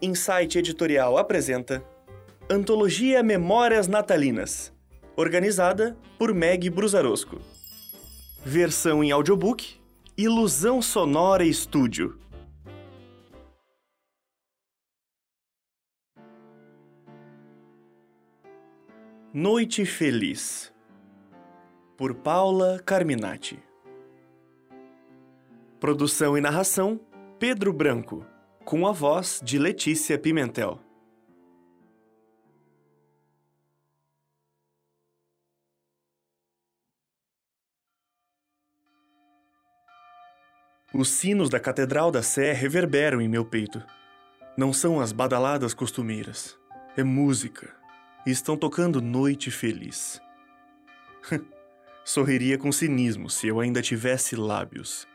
Insight Editorial apresenta Antologia Memórias Natalinas, organizada por Meg Brusarosco. Versão em audiobook, Ilusão Sonora Estúdio. Noite Feliz, por Paula Carminati. Produção e narração: Pedro Branco com a voz de Letícia Pimentel. Os sinos da Catedral da Sé reverberam em meu peito. Não são as badaladas costumeiras. É música. E estão tocando Noite Feliz. Sorriria com cinismo se eu ainda tivesse lábios.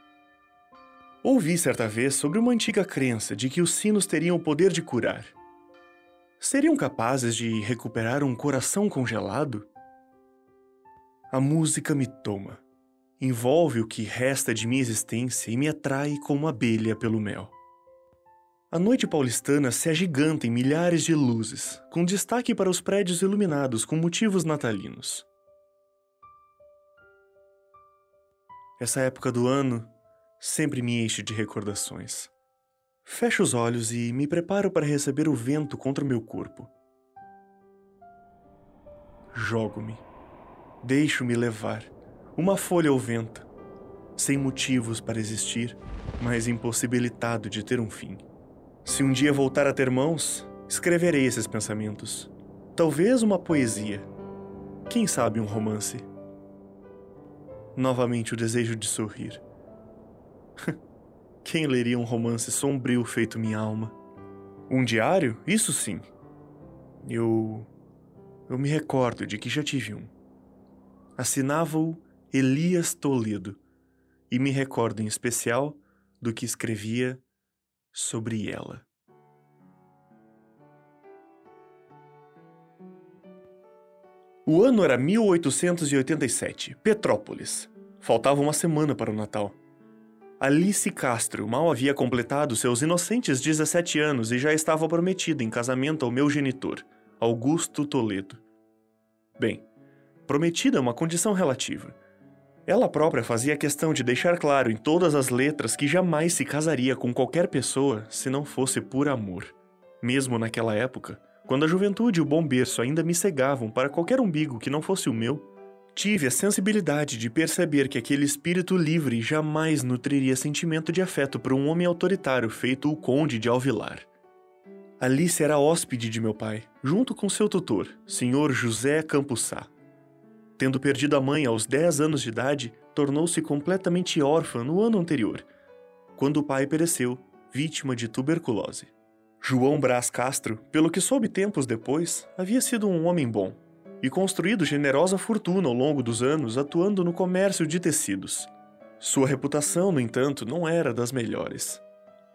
Ouvi certa vez sobre uma antiga crença de que os sinos teriam o poder de curar. Seriam capazes de recuperar um coração congelado? A música me toma, envolve o que resta de minha existência e me atrai como abelha pelo mel. A noite paulistana se agiganta em milhares de luzes, com destaque para os prédios iluminados com motivos natalinos. Essa época do ano sempre me enche de recordações. Fecho os olhos e me preparo para receber o vento contra o meu corpo. Jogo-me. Deixo-me levar, uma folha ao vento, sem motivos para existir, mas impossibilitado de ter um fim. Se um dia voltar a ter mãos, escreverei esses pensamentos. Talvez uma poesia. Quem sabe um romance. Novamente o desejo de sorrir Quem leria um romance sombrio feito minha alma? Um diário? Isso sim. Eu. Eu me recordo de que já tive um. Assinava-o Elias Toledo, e me recordo em especial do que escrevia sobre ela. O ano era 1887, Petrópolis. Faltava uma semana para o Natal. Alice Castro mal havia completado seus inocentes 17 anos e já estava prometida em casamento ao meu genitor, Augusto Toledo. Bem, prometida é uma condição relativa. Ela própria fazia questão de deixar claro em todas as letras que jamais se casaria com qualquer pessoa se não fosse por amor. Mesmo naquela época, quando a juventude e o bom berço ainda me cegavam para qualquer umbigo que não fosse o meu, Tive a sensibilidade de perceber que aquele espírito livre jamais nutriria sentimento de afeto por um homem autoritário feito o Conde de Alvilar. Alice era hóspede de meu pai, junto com seu tutor, Sr. José Campussá. Tendo perdido a mãe aos 10 anos de idade, tornou-se completamente órfã no ano anterior, quando o pai pereceu, vítima de tuberculose. João Brás Castro, pelo que soube tempos depois, havia sido um homem bom, e construído generosa fortuna ao longo dos anos atuando no comércio de tecidos. Sua reputação, no entanto, não era das melhores.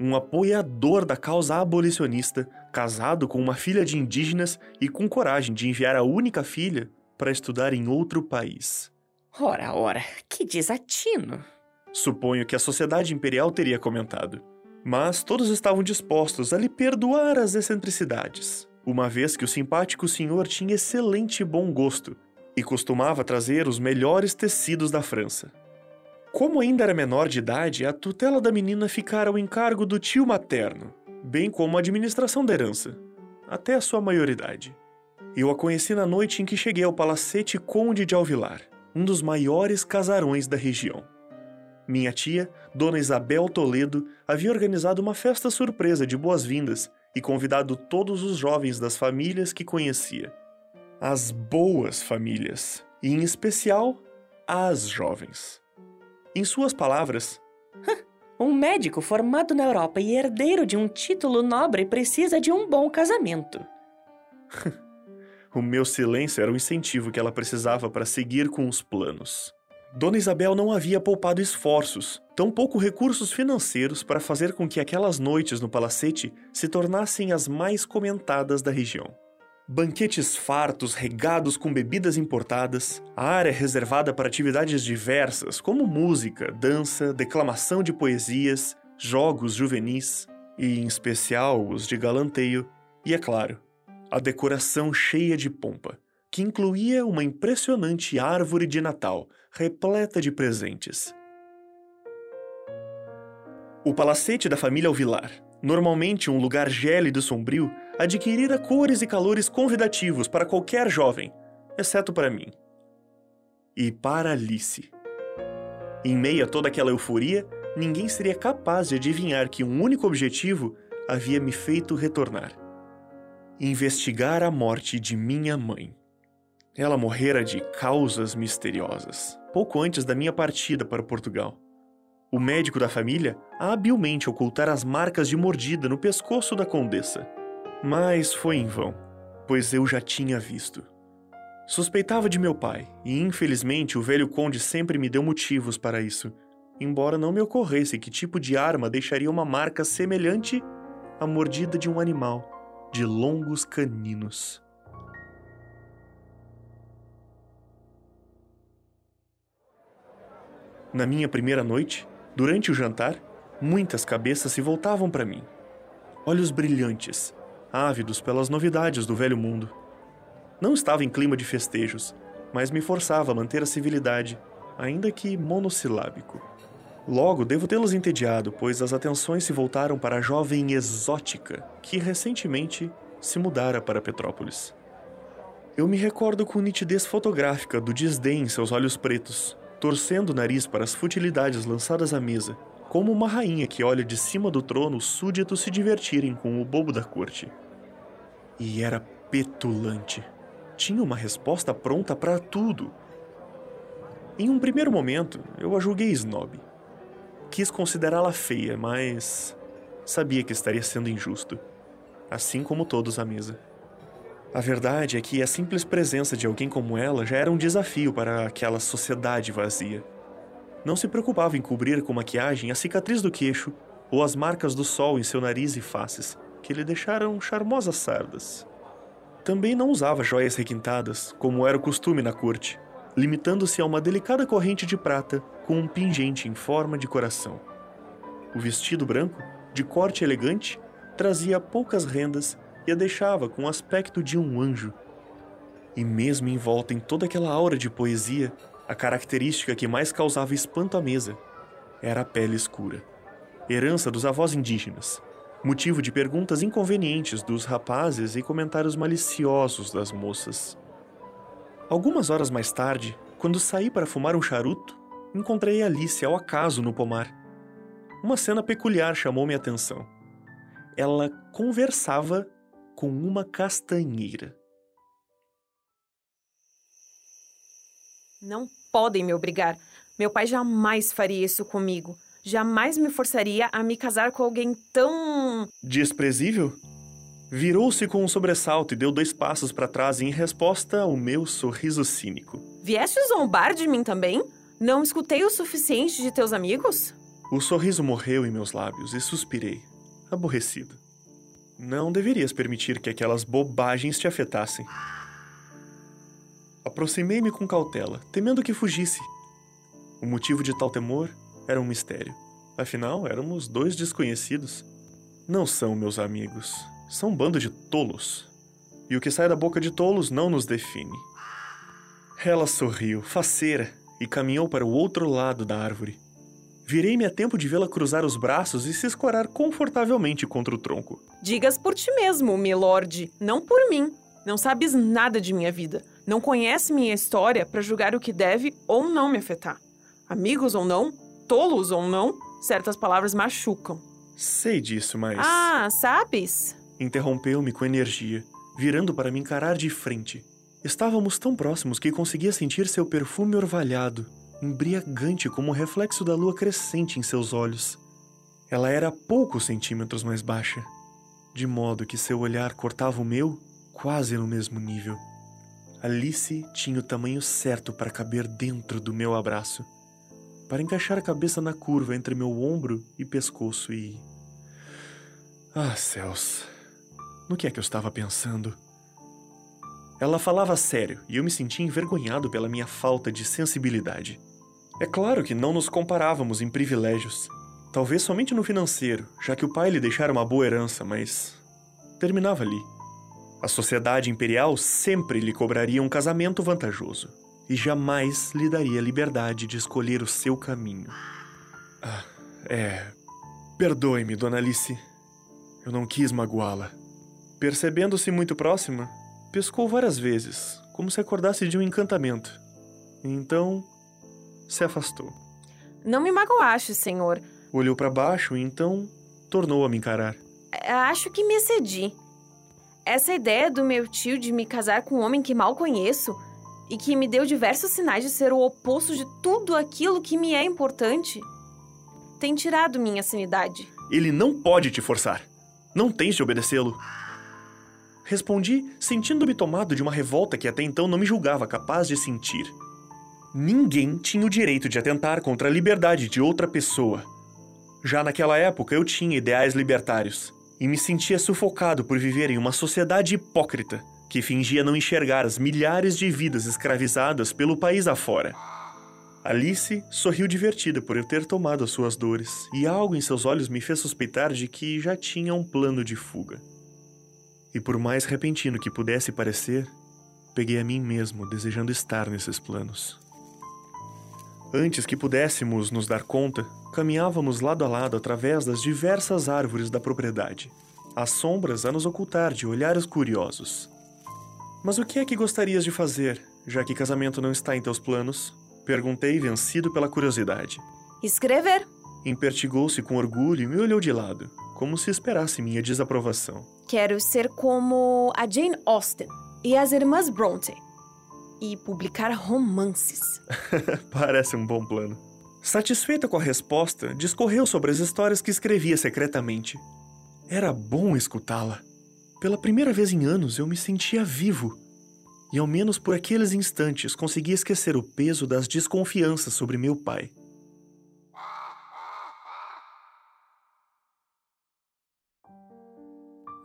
Um apoiador da causa abolicionista, casado com uma filha de indígenas e com coragem de enviar a única filha para estudar em outro país. Ora, ora, que desatino! Suponho que a sociedade imperial teria comentado. Mas todos estavam dispostos a lhe perdoar as excentricidades uma vez que o simpático senhor tinha excelente bom gosto e costumava trazer os melhores tecidos da França. Como ainda era menor de idade, a tutela da menina ficara ao encargo do tio materno, bem como a administração da herança, até a sua maioridade. Eu a conheci na noite em que cheguei ao Palacete Conde de Alvilar, um dos maiores casarões da região. Minha tia, Dona Isabel Toledo, havia organizado uma festa surpresa de boas-vindas e convidado todos os jovens das famílias que conhecia. As boas famílias, e em especial as jovens. Em suas palavras, um médico formado na Europa e herdeiro de um título nobre precisa de um bom casamento. o meu silêncio era o incentivo que ela precisava para seguir com os planos. Dona Isabel não havia poupado esforços, tampouco recursos financeiros para fazer com que aquelas noites no palacete se tornassem as mais comentadas da região. Banquetes fartos regados com bebidas importadas, a área reservada para atividades diversas como música, dança, declamação de poesias, jogos juvenis, e em especial os de galanteio, e é claro, a decoração cheia de pompa, que incluía uma impressionante árvore de Natal repleta de presentes. O palacete da família Alvilar, normalmente um lugar gélido e sombrio, adquirira cores e calores convidativos para qualquer jovem, exceto para mim. E para Alice. Em meio a toda aquela euforia, ninguém seria capaz de adivinhar que um único objetivo havia me feito retornar: investigar a morte de minha mãe. Ela morrera de causas misteriosas, pouco antes da minha partida para Portugal. O médico da família habilmente ocultara as marcas de mordida no pescoço da condessa. Mas foi em vão, pois eu já tinha visto. Suspeitava de meu pai, e infelizmente o velho conde sempre me deu motivos para isso, embora não me ocorresse que tipo de arma deixaria uma marca semelhante à mordida de um animal de longos caninos. Na minha primeira noite, durante o jantar, muitas cabeças se voltavam para mim. Olhos brilhantes, ávidos pelas novidades do velho mundo. Não estava em clima de festejos, mas me forçava a manter a civilidade, ainda que monossilábico. Logo, devo tê-los entediado, pois as atenções se voltaram para a jovem exótica que recentemente se mudara para Petrópolis. Eu me recordo com nitidez fotográfica do desdém em seus olhos pretos, torcendo o nariz para as futilidades lançadas à mesa, como uma rainha que olha de cima do trono os súditos se divertirem com o bobo da corte. E era petulante. Tinha uma resposta pronta para tudo. Em um primeiro momento, eu a julguei snob. Quis considerá-la feia, mas sabia que estaria sendo injusto, assim como todos à mesa. A verdade é que a simples presença de alguém como ela já era um desafio para aquela sociedade vazia. Não se preocupava em cobrir com maquiagem a cicatriz do queixo ou as marcas do sol em seu nariz e faces, que lhe deixaram charmosas sardas. Também não usava joias requintadas, como era o costume na corte, limitando-se a uma delicada corrente de prata com um pingente em forma de coração. O vestido branco, de corte elegante, trazia poucas rendas e a deixava com o aspecto de um anjo. E mesmo envolta em toda aquela aura de poesia, a característica que mais causava espanto à mesa era a pele escura, herança dos avós indígenas, motivo de perguntas inconvenientes dos rapazes e comentários maliciosos das moças. Algumas horas mais tarde, quando saí para fumar um charuto, encontrei Alice ao acaso no pomar. Uma cena peculiar chamou minha atenção. Ela conversava com uma castanheira. Não podem me obrigar. Meu pai jamais faria isso comigo. Jamais me forçaria a me casar com alguém tão. Desprezível? Virou-se com um sobressalto e deu dois passos para trás em resposta ao meu sorriso cínico. Vieste zombar de mim também? Não escutei o suficiente de teus amigos? O sorriso morreu em meus lábios e suspirei, aborrecido. Não deverias permitir que aquelas bobagens te afetassem. Aproximei-me com cautela, temendo que fugisse. O motivo de tal temor era um mistério. Afinal, éramos dois desconhecidos. Não são meus amigos, são um bando de tolos. E o que sai da boca de tolos não nos define. Ela sorriu, faceira, e caminhou para o outro lado da árvore. Virei-me a tempo de vê-la cruzar os braços e se escorar confortavelmente contra o tronco. Digas por ti mesmo, milord, não por mim. Não sabes nada de minha vida. Não conhece minha história para julgar o que deve ou não me afetar. Amigos ou não, tolos ou não, certas palavras machucam. Sei disso, mas. Ah, sabes? Interrompeu-me com energia, virando para me encarar de frente. Estávamos tão próximos que conseguia sentir seu perfume orvalhado embriagante como o reflexo da lua crescente em seus olhos. Ela era poucos centímetros mais baixa, de modo que seu olhar cortava o meu quase no mesmo nível. Alice tinha o tamanho certo para caber dentro do meu abraço, para encaixar a cabeça na curva entre meu ombro e pescoço e. Ah, céus! No que é que eu estava pensando? Ela falava sério e eu me sentia envergonhado pela minha falta de sensibilidade. É claro que não nos comparávamos em privilégios. Talvez somente no financeiro, já que o pai lhe deixara uma boa herança, mas terminava ali. A sociedade imperial sempre lhe cobraria um casamento vantajoso e jamais lhe daria liberdade de escolher o seu caminho. Ah, é. Perdoe-me, Dona Alice. Eu não quis magoá-la. Percebendo-se muito próxima, pescou várias vezes, como se acordasse de um encantamento. Então, se afastou. Não me magoaste, senhor. Olhou para baixo e então tornou a me encarar. Acho que me excedi. Essa ideia do meu tio de me casar com um homem que mal conheço e que me deu diversos sinais de ser o oposto de tudo aquilo que me é importante tem tirado minha sanidade. Ele não pode te forçar. Não tens de obedecê-lo. Respondi, sentindo-me tomado de uma revolta que até então não me julgava capaz de sentir. Ninguém tinha o direito de atentar contra a liberdade de outra pessoa. Já naquela época eu tinha ideais libertários e me sentia sufocado por viver em uma sociedade hipócrita que fingia não enxergar as milhares de vidas escravizadas pelo país afora. Alice sorriu divertida por eu ter tomado as suas dores, e algo em seus olhos me fez suspeitar de que já tinha um plano de fuga. E por mais repentino que pudesse parecer, peguei a mim mesmo desejando estar nesses planos. Antes que pudéssemos nos dar conta, caminhávamos lado a lado através das diversas árvores da propriedade, as sombras a nos ocultar de olhares curiosos. Mas o que é que gostarias de fazer, já que casamento não está em teus planos? Perguntei, vencido pela curiosidade. Escrever. Impertigou-se com orgulho e me olhou de lado, como se esperasse minha desaprovação. Quero ser como a Jane Austen e as irmãs Bronte. E publicar romances. Parece um bom plano. Satisfeita com a resposta, discorreu sobre as histórias que escrevia secretamente. Era bom escutá-la. Pela primeira vez em anos eu me sentia vivo. E ao menos por aqueles instantes consegui esquecer o peso das desconfianças sobre meu pai.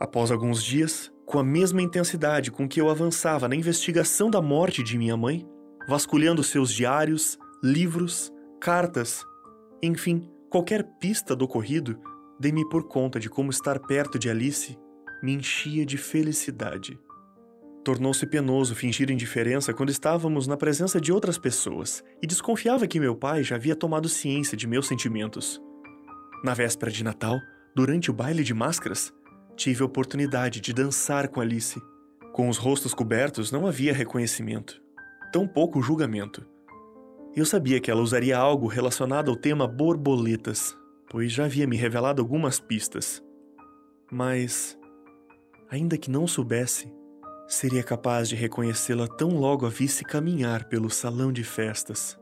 Após alguns dias, com a mesma intensidade com que eu avançava na investigação da morte de minha mãe, vasculhando seus diários, livros, cartas, enfim, qualquer pista do ocorrido, dei-me por conta de como estar perto de Alice me enchia de felicidade. Tornou-se penoso fingir indiferença quando estávamos na presença de outras pessoas e desconfiava que meu pai já havia tomado ciência de meus sentimentos. Na véspera de Natal, durante o baile de máscaras, tive a oportunidade de dançar com Alice. Com os rostos cobertos não havia reconhecimento, tampouco julgamento. Eu sabia que ela usaria algo relacionado ao tema borboletas, pois já havia me revelado algumas pistas. Mas ainda que não soubesse, seria capaz de reconhecê-la tão logo a visse caminhar pelo salão de festas.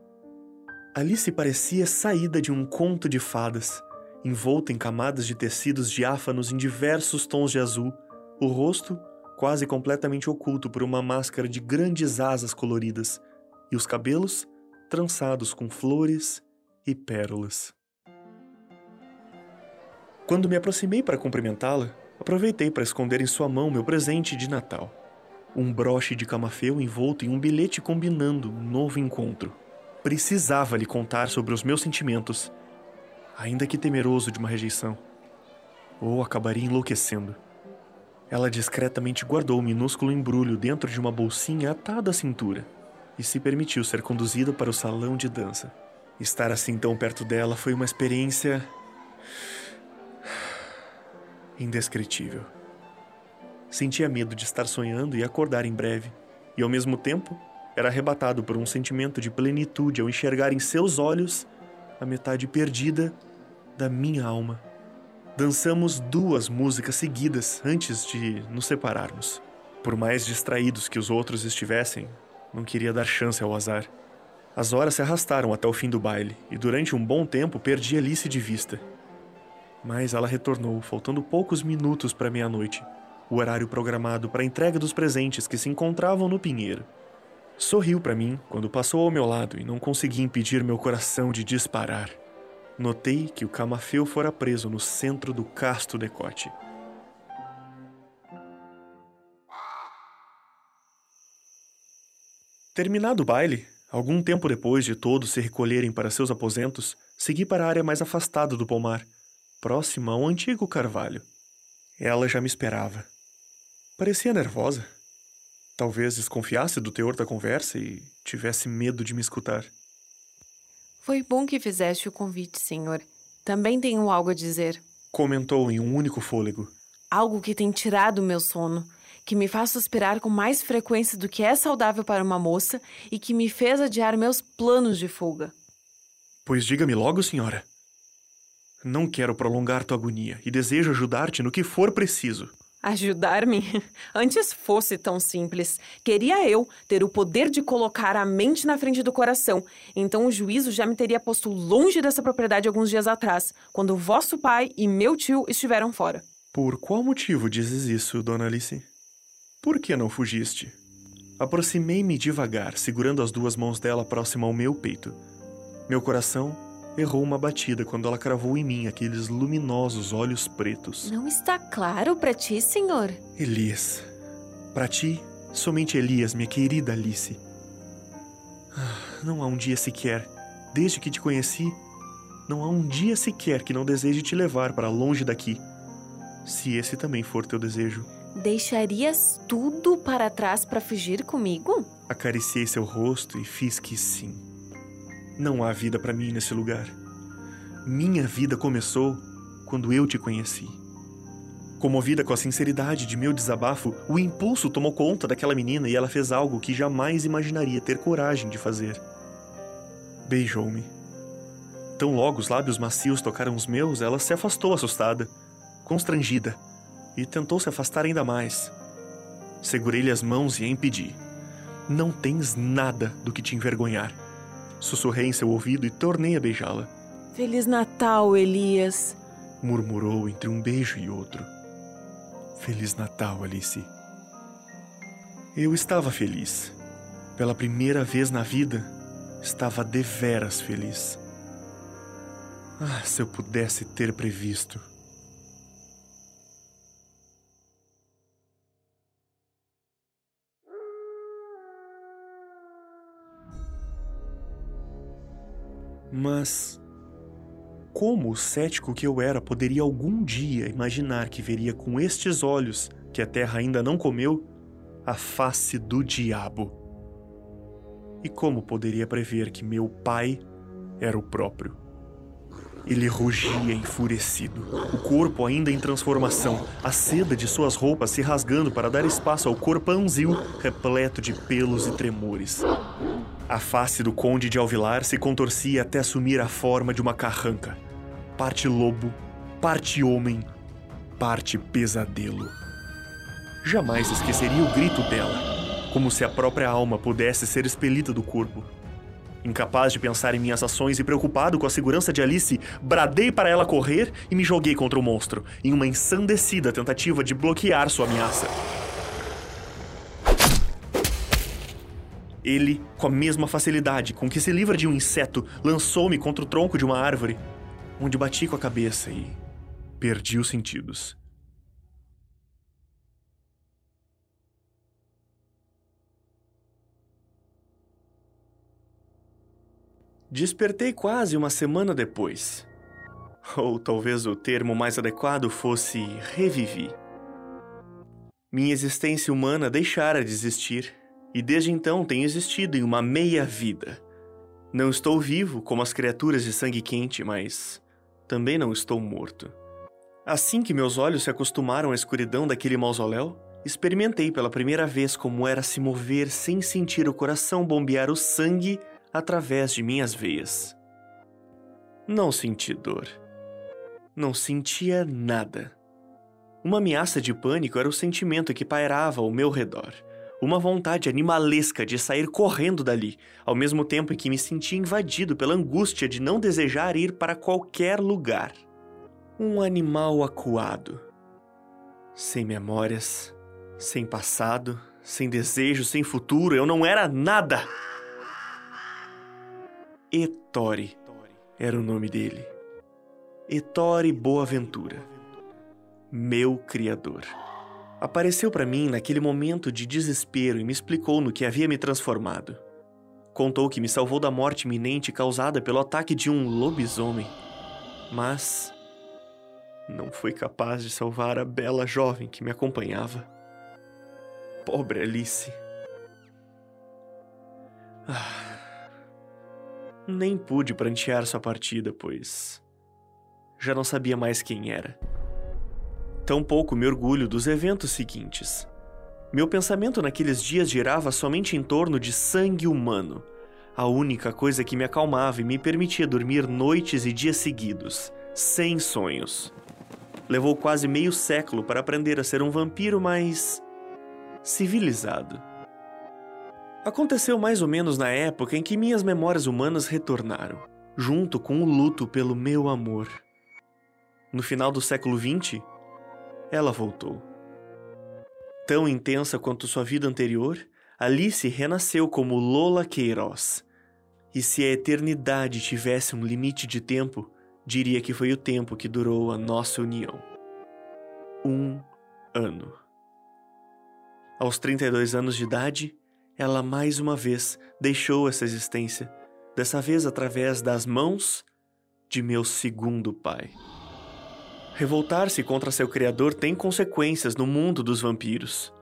Alice parecia saída de um conto de fadas, envolta em camadas de tecidos diáfanos em diversos tons de azul, o rosto quase completamente oculto por uma máscara de grandes asas coloridas e os cabelos trançados com flores e pérolas. Quando me aproximei para cumprimentá-la, Aproveitei para esconder em sua mão meu presente de Natal. Um broche de camafeu envolto em um bilhete combinando um novo encontro. Precisava lhe contar sobre os meus sentimentos, ainda que temeroso de uma rejeição. Ou acabaria enlouquecendo. Ela discretamente guardou o minúsculo embrulho dentro de uma bolsinha atada à cintura e se permitiu ser conduzida para o salão de dança. Estar assim tão perto dela foi uma experiência indescritível. Sentia medo de estar sonhando e acordar em breve, e ao mesmo tempo era arrebatado por um sentimento de plenitude ao enxergar em seus olhos a metade perdida da minha alma. Dançamos duas músicas seguidas antes de nos separarmos. Por mais distraídos que os outros estivessem, não queria dar chance ao azar. As horas se arrastaram até o fim do baile e durante um bom tempo perdi Alice de vista. Mas ela retornou, faltando poucos minutos para meia-noite, o horário programado para a entrega dos presentes que se encontravam no pinheiro. Sorriu para mim quando passou ao meu lado e não consegui impedir meu coração de disparar. Notei que o camafeu fora preso no centro do casto decote. Terminado o baile, algum tempo depois de todos se recolherem para seus aposentos, segui para a área mais afastada do pomar, próxima ao antigo carvalho. Ela já me esperava. Parecia nervosa. Talvez desconfiasse do teor da conversa e tivesse medo de me escutar. Foi bom que fizeste o convite, senhor. Também tenho algo a dizer. Comentou em um único fôlego. Algo que tem tirado o meu sono, que me faz suspirar com mais frequência do que é saudável para uma moça e que me fez adiar meus planos de fuga. Pois diga-me logo, senhora. Não quero prolongar tua agonia e desejo ajudar-te no que for preciso. Ajudar-me? Antes fosse tão simples. Queria eu ter o poder de colocar a mente na frente do coração. Então o juízo já me teria posto longe dessa propriedade alguns dias atrás, quando vosso pai e meu tio estiveram fora. Por qual motivo dizes isso, dona Alice? Por que não fugiste? Aproximei-me devagar, segurando as duas mãos dela próxima ao meu peito. Meu coração errou uma batida quando ela cravou em mim aqueles luminosos olhos pretos. Não está claro para ti, senhor? Elias. Para ti, somente Elias, minha querida Alice. Ah, não há um dia sequer, desde que te conheci, não há um dia sequer que não deseje te levar para longe daqui. Se esse também for teu desejo. Deixarias tudo para trás para fugir comigo? Acariciei seu rosto e fiz que sim. Não há vida para mim nesse lugar. Minha vida começou quando eu te conheci. Comovida com a sinceridade de meu desabafo, o impulso tomou conta daquela menina e ela fez algo que jamais imaginaria ter coragem de fazer. Beijou-me. Tão logo os lábios macios tocaram os meus, ela se afastou assustada, constrangida, e tentou se afastar ainda mais. Segurei-lhe as mãos e a impedi. Não tens nada do que te envergonhar. Sussurrei em seu ouvido e tornei a beijá-la. Feliz Natal, Elias! Murmurou entre um beijo e outro. Feliz Natal, Alice. Eu estava feliz. Pela primeira vez na vida, estava deveras feliz. Ah, se eu pudesse ter previsto. Mas como o cético que eu era poderia algum dia imaginar que veria com estes olhos, que a terra ainda não comeu, a face do diabo? E como poderia prever que meu pai era o próprio? Ele rugia enfurecido, o corpo ainda em transformação, a seda de suas roupas se rasgando para dar espaço ao corpãozil repleto de pelos e tremores. A face do conde de Alvilar se contorcia até assumir a forma de uma carranca. Parte lobo, parte homem, parte pesadelo. Jamais esqueceria o grito dela, como se a própria alma pudesse ser expelida do corpo. Incapaz de pensar em minhas ações e preocupado com a segurança de Alice, bradei para ela correr e me joguei contra o monstro, em uma ensandecida tentativa de bloquear sua ameaça. Ele, com a mesma facilidade com que se livra de um inseto, lançou-me contra o tronco de uma árvore, onde bati com a cabeça e perdi os sentidos. Despertei quase uma semana depois. Ou talvez o termo mais adequado fosse revivi. Minha existência humana deixara de existir e desde então tenho existido em uma meia-vida. Não estou vivo como as criaturas de sangue quente, mas também não estou morto. Assim que meus olhos se acostumaram à escuridão daquele mausoléu, experimentei pela primeira vez como era se mover sem sentir o coração bombear o sangue através de minhas veias. Não senti dor. Não sentia nada. Uma ameaça de pânico era o sentimento que pairava ao meu redor. Uma vontade animalesca de sair correndo dali, ao mesmo tempo em que me sentia invadido pela angústia de não desejar ir para qualquer lugar. Um animal acuado. Sem memórias, sem passado, sem desejo, sem futuro, eu não era nada! Ettore era o nome dele. Ettore Boaventura. Meu criador. Apareceu para mim naquele momento de desespero e me explicou no que havia me transformado. Contou que me salvou da morte iminente causada pelo ataque de um lobisomem. Mas não foi capaz de salvar a bela jovem que me acompanhava. Pobre Alice. Ah, nem pude prantear sua partida, pois já não sabia mais quem era. Tampouco me orgulho dos eventos seguintes. Meu pensamento naqueles dias girava somente em torno de sangue humano, a única coisa que me acalmava e me permitia dormir noites e dias seguidos, sem sonhos. Levou quase meio século para aprender a ser um vampiro mais. civilizado. Aconteceu mais ou menos na época em que minhas memórias humanas retornaram, junto com o luto pelo meu amor. No final do século XX, ela voltou. Tão intensa quanto sua vida anterior, Alice renasceu como Lola Queiroz. E se a eternidade tivesse um limite de tempo, diria que foi o tempo que durou a nossa união. Um ano. Aos 32 anos de idade, ela mais uma vez deixou essa existência, dessa vez através das mãos de meu segundo pai. Revoltar-se contra seu criador tem consequências no mundo dos vampiros.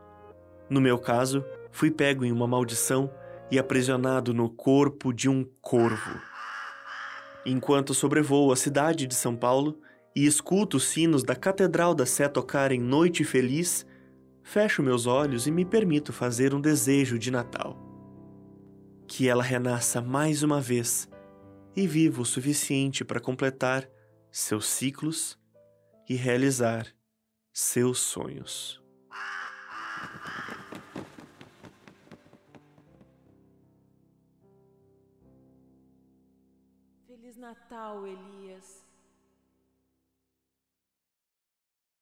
No meu caso, fui pego em uma maldição e aprisionado no corpo de um corvo. Enquanto sobrevoo a cidade de São Paulo e escuto os sinos da Catedral da Sé tocarem Noite Feliz, fecho meus olhos e me permito fazer um desejo de Natal. Que ela renasça mais uma vez e viva o suficiente para completar seus ciclos e realizar seus sonhos. Feliz Natal, Elias.